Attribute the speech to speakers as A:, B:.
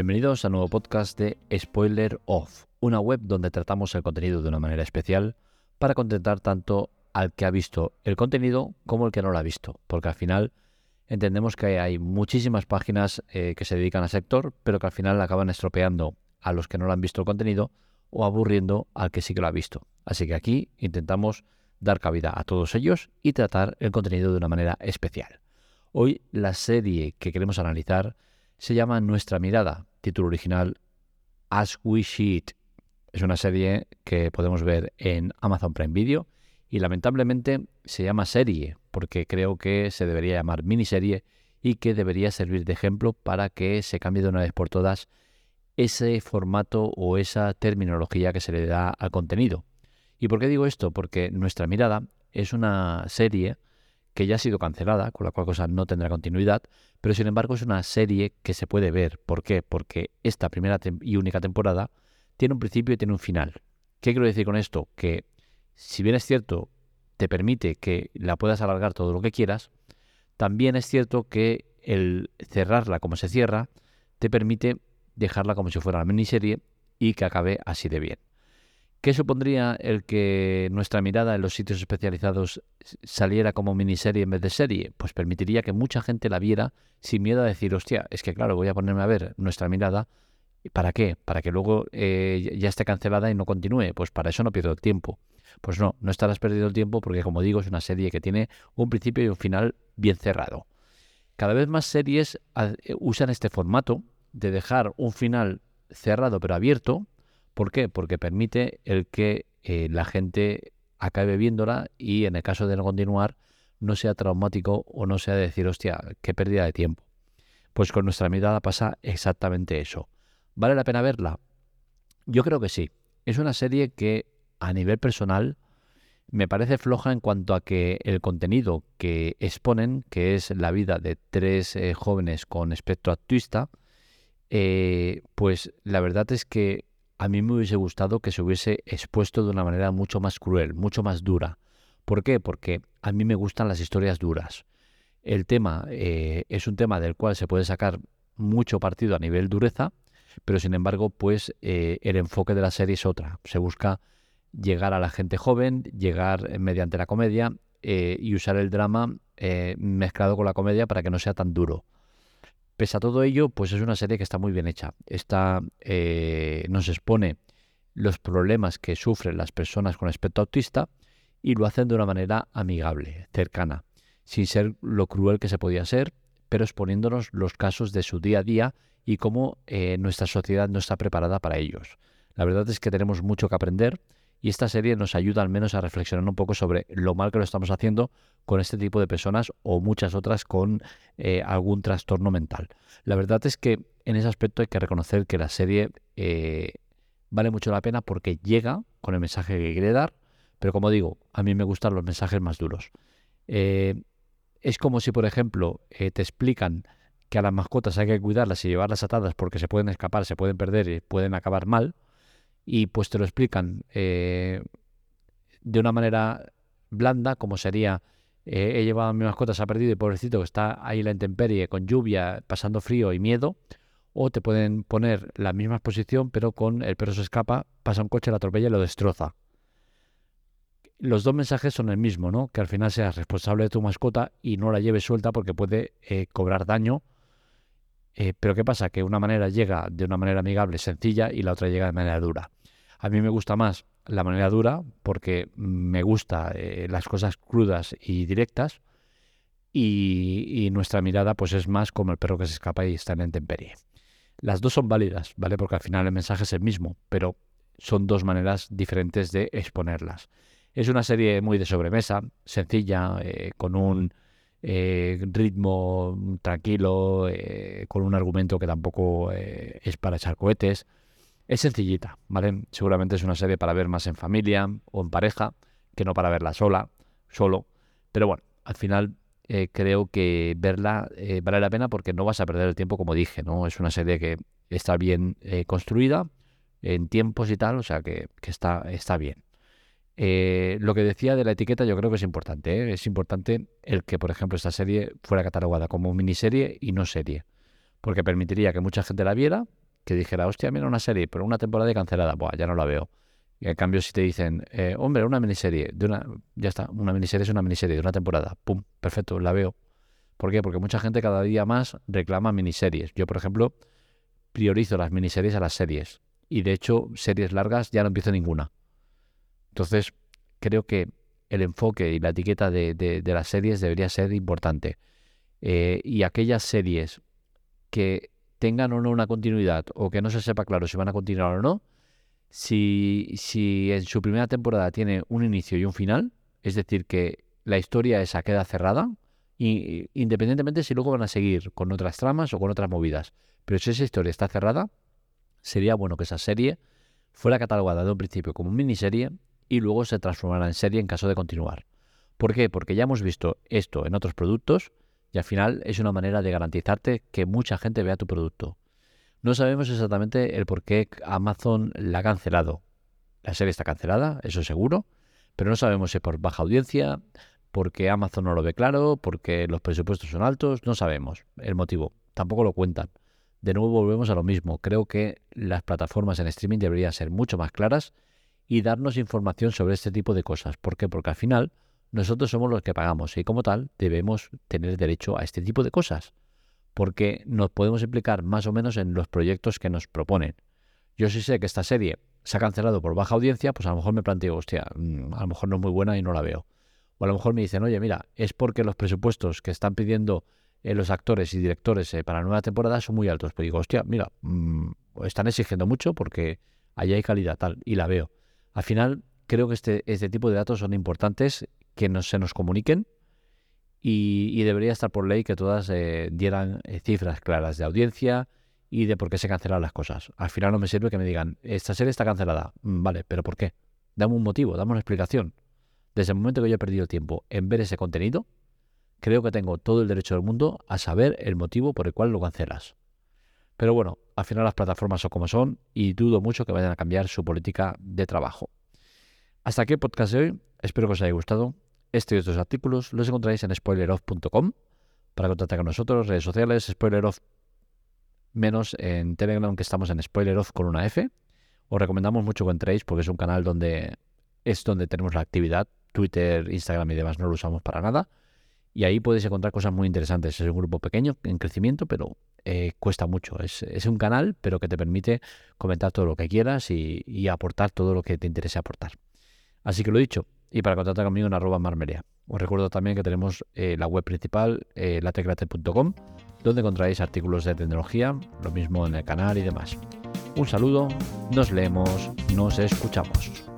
A: Bienvenidos a nuevo podcast de Spoiler Off, una web donde tratamos el contenido de una manera especial para contentar tanto al que ha visto el contenido como el que no lo ha visto, porque al final entendemos que hay muchísimas páginas eh, que se dedican al sector, pero que al final acaban estropeando a los que no lo han visto el contenido o aburriendo al que sí que lo ha visto. Así que aquí intentamos dar cabida a todos ellos y tratar el contenido de una manera especial. Hoy la serie que queremos analizar se llama Nuestra Mirada, título original As We See It. Es una serie que podemos ver en Amazon Prime Video y lamentablemente se llama serie porque creo que se debería llamar miniserie y que debería servir de ejemplo para que se cambie de una vez por todas ese formato o esa terminología que se le da al contenido. ¿Y por qué digo esto? Porque Nuestra Mirada es una serie que ya ha sido cancelada, con la cual cosa no tendrá continuidad, pero sin embargo es una serie que se puede ver. ¿Por qué? Porque esta primera y única temporada tiene un principio y tiene un final. ¿Qué quiero decir con esto? Que si bien es cierto, te permite que la puedas alargar todo lo que quieras, también es cierto que el cerrarla como se cierra te permite dejarla como si fuera una miniserie y que acabe así de bien. ¿Qué supondría el que nuestra mirada en los sitios especializados saliera como miniserie en vez de serie? Pues permitiría que mucha gente la viera sin miedo a decir, hostia, es que claro, voy a ponerme a ver nuestra mirada. ¿Para qué? Para que luego eh, ya esté cancelada y no continúe. Pues para eso no pierdo el tiempo. Pues no, no estarás perdiendo el tiempo porque como digo es una serie que tiene un principio y un final bien cerrado. Cada vez más series ah, usan este formato de dejar un final cerrado pero abierto ¿Por qué? Porque permite el que eh, la gente acabe viéndola y en el caso de no continuar no sea traumático o no sea decir, hostia, qué pérdida de tiempo. Pues con nuestra mirada pasa exactamente eso. ¿Vale la pena verla? Yo creo que sí. Es una serie que a nivel personal me parece floja en cuanto a que el contenido que exponen, que es la vida de tres eh, jóvenes con espectro autista, eh, pues la verdad es que a mí me hubiese gustado que se hubiese expuesto de una manera mucho más cruel, mucho más dura. ¿Por qué? Porque a mí me gustan las historias duras. El tema eh, es un tema del cual se puede sacar mucho partido a nivel dureza, pero sin embargo, pues eh, el enfoque de la serie es otra. Se busca llegar a la gente joven, llegar mediante la comedia eh, y usar el drama mezclado con la comedia para que no sea tan duro. Pese a todo ello, pues es una serie que está muy bien hecha. Está, eh, nos expone los problemas que sufren las personas con aspecto autista y lo hacen de una manera amigable, cercana, sin ser lo cruel que se podía ser, pero exponiéndonos los casos de su día a día y cómo eh, nuestra sociedad no está preparada para ellos. La verdad es que tenemos mucho que aprender y esta serie nos ayuda al menos a reflexionar un poco sobre lo mal que lo estamos haciendo con este tipo de personas o muchas otras con eh, algún trastorno mental. La verdad es que en ese aspecto hay que reconocer que la serie eh, vale mucho la pena porque llega con el mensaje que quiere dar, pero como digo, a mí me gustan los mensajes más duros. Eh, es como si, por ejemplo, te explican que a las mascotas hay que cuidarlas y llevarlas atadas porque se pueden escapar, se pueden perder y pueden acabar mal y pues te lo explican eh, de una manera blanda, como sería eh, he llevado a mi mascota, se ha perdido y pobrecito que está ahí la intemperie, con lluvia, pasando frío y miedo, o te pueden poner la misma exposición, pero con el perro se escapa, pasa un coche, la atropella y lo destroza. Los dos mensajes son el mismo, ¿no? Que al final seas responsable de tu mascota y no la lleves suelta porque puede eh, cobrar daño pero ¿qué pasa? Que una manera llega de una manera amigable, sencilla, y la otra llega de manera dura. A mí me gusta más la manera dura porque me gusta eh, las cosas crudas y directas y, nuestra mirada pues es más como el perro que se escapa y está en intemperie. Las dos son válidas, ¿vale? Porque al final el mensaje es el mismo, pero son dos maneras diferentes de exponerlas. Es una serie muy de sobremesa, sencilla, eh, con un eh, ritmo tranquilo, con un argumento que tampoco es para echar cohetes. Es sencillita, ¿vale? Seguramente es una serie para ver más en familia o en pareja, que no para verla sola, solo. Pero bueno, al final creo que verla vale la pena porque no vas a perder el tiempo, como dije, ¿no? Es una serie que está bien construida en tiempos y tal, o sea que, que está, está bien. Eh, lo que decía de la etiqueta yo creo que es importante. ¿eh? Es importante el que, por ejemplo, esta serie fuera catalogada como miniserie y no serie. Porque permitiría que mucha gente la viera que dijera, hostia, mira una serie, pero una temporada cancelada, Buah, ya no la veo. Y en cambio, si te dicen, eh, hombre, una miniserie, de una, ya está, una miniserie es una miniserie de una temporada, pum, perfecto, la veo. ¿Por qué? Porque mucha gente cada día más reclama miniseries. Yo, por ejemplo, priorizo las miniseries a las series. Y de hecho, series largas ya no empiezo ninguna. Entonces, creo que el enfoque y la etiqueta de, las series debería ser importante. Eh, y aquellas series que tengan o no una continuidad o que no se sepa claro si van a continuar o no, si, si en su primera temporada tiene un inicio y un final, es decir, que la historia esa queda cerrada, y, independientemente si luego van a seguir con otras tramas o con otras movidas. Pero si esa historia está cerrada, sería bueno que esa serie fuera catalogada de un principio como miniserie y luego se transformara en serie en caso de continuar. ¿Por qué? Porque ya hemos visto esto en otros productos y al final es una manera de garantizarte que mucha gente vea tu producto. No sabemos exactamente el por qué Amazon la ha cancelado. La serie está cancelada, eso seguro, pero no sabemos si por baja audiencia, porque Amazon no lo ve claro, porque los presupuestos son altos, no sabemos el motivo, tampoco lo cuentan. De nuevo volvemos a lo mismo, creo que las plataformas en streaming deberían ser mucho más claras y darnos información sobre este tipo de cosas. ¿Por qué? Porque al final nosotros somos los que pagamos y como tal debemos tener derecho a este tipo de cosas, porque nos podemos implicar más o menos en los proyectos que nos proponen. Yo sí sé que esta serie se ha cancelado por baja audiencia, pues a lo mejor me planteo, hostia, mm, a lo mejor no es muy buena y no la veo. O a lo mejor me dicen, oye, mira, es porque los presupuestos que están pidiendo eh, los actores y directores eh, para la nueva temporada son muy altos. Pero digo, hostia, mira, mm, están exigiendo mucho porque allá hay calidad tal, y la veo. Al final, creo que este, este tipo de datos son importantes que se nos comuniquen y, debería estar por ley que todas eh, dieran cifras claras de audiencia y de por qué se cancelan las cosas. Al final no me sirve que me digan, esta serie está cancelada. Mm, vale, pero ¿por qué? Dame un motivo, dame una explicación. Desde el momento que yo he perdido tiempo en ver ese contenido, creo que tengo todo el derecho del mundo a saber el motivo por el cual lo cancelas. Pero bueno, al final las plataformas son como son y dudo mucho que vayan a cambiar su política de trabajo. Hasta aquí el podcast de hoy. Espero que os haya gustado. Este y otros artículos los encontráis en spoileroff.com para contactar con nosotros, redes sociales, spoileroff menos en Telegram que estamos en spoileroff con una F. Os recomendamos mucho que entréis porque es un canal donde es donde tenemos la actividad Twitter, Instagram y demás no lo usamos para nada. Y ahí podéis encontrar cosas muy interesantes. Es un grupo pequeño, en crecimiento, pero eh, cuesta mucho. Es, un canal, pero que te permite comentar todo lo que quieras y, aportar todo lo que te interese aportar. Así que lo dicho. Y para contactar conmigo en arroba marmerea. Os recuerdo también que tenemos eh, la web principal, eh, donde encontraréis artículos de tecnología, lo mismo en el canal y demás. Un saludo, nos leemos, nos escuchamos.